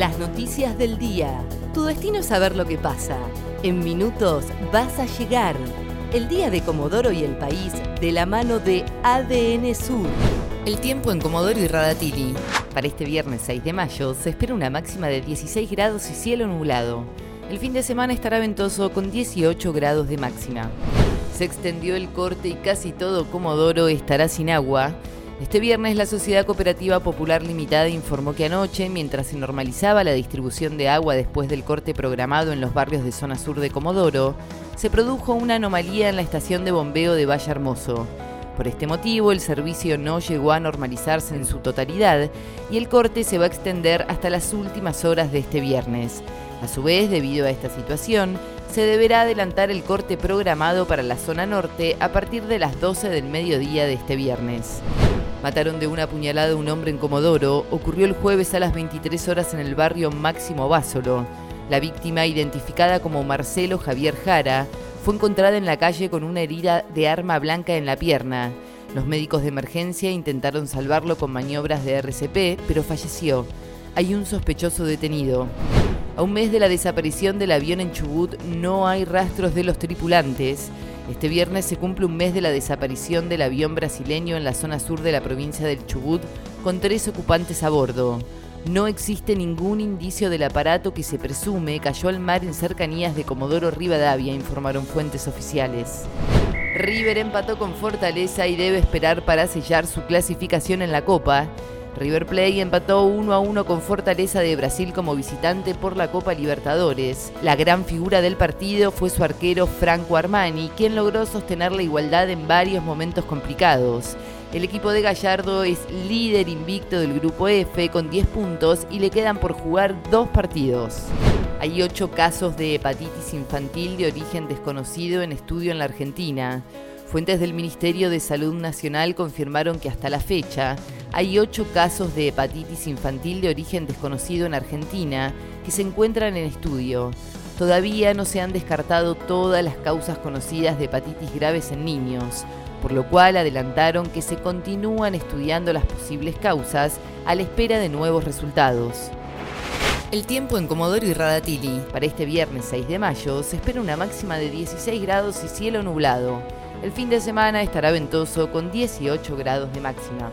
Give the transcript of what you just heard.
Las noticias del día. Tu destino es saber lo que pasa. En minutos vas a llegar. El día de Comodoro y el país de la mano de ADN Sur. El tiempo en Comodoro y Radatili. Para este viernes 6 de mayo se espera una máxima de 16 grados y cielo nublado. El fin de semana estará ventoso con 18 grados de máxima. Se extendió el corte y casi todo Comodoro estará sin agua. Este viernes la Sociedad Cooperativa Popular Limitada informó que anoche, mientras se normalizaba la distribución de agua después del corte programado en los barrios de zona sur de Comodoro, se produjo una anomalía en la estación de bombeo de Valle Hermoso. Por este motivo, el servicio no llegó a normalizarse en su totalidad y el corte se va a extender hasta las últimas horas de este viernes. A su vez, debido a esta situación, se deberá adelantar el corte programado para la zona norte a partir de las 12 del mediodía de este viernes. Mataron de una puñalada a un hombre en Comodoro. Ocurrió el jueves a las 23 horas en el barrio Máximo Básolo. La víctima, identificada como Marcelo Javier Jara, fue encontrada en la calle con una herida de arma blanca en la pierna. Los médicos de emergencia intentaron salvarlo con maniobras de RCP, pero falleció. Hay un sospechoso detenido. A un mes de la desaparición del avión en Chubut no hay rastros de los tripulantes. Este viernes se cumple un mes de la desaparición del avión brasileño en la zona sur de la provincia del Chubut con tres ocupantes a bordo. No existe ningún indicio del aparato que se presume cayó al mar en cercanías de Comodoro Rivadavia, informaron fuentes oficiales. River empató con Fortaleza y debe esperar para sellar su clasificación en la Copa. River Plate empató 1 a 1 con Fortaleza de Brasil como visitante por la Copa Libertadores. La gran figura del partido fue su arquero Franco Armani, quien logró sostener la igualdad en varios momentos complicados. El equipo de Gallardo es líder invicto del grupo F con 10 puntos y le quedan por jugar dos partidos. Hay ocho casos de hepatitis infantil de origen desconocido en estudio en la Argentina. Fuentes del Ministerio de Salud Nacional confirmaron que hasta la fecha hay ocho casos de hepatitis infantil de origen desconocido en Argentina que se encuentran en estudio. Todavía no se han descartado todas las causas conocidas de hepatitis graves en niños, por lo cual adelantaron que se continúan estudiando las posibles causas a la espera de nuevos resultados. El tiempo en Comodoro y Radatili. Para este viernes 6 de mayo se espera una máxima de 16 grados y cielo nublado. El fin de semana estará ventoso con 18 grados de máxima.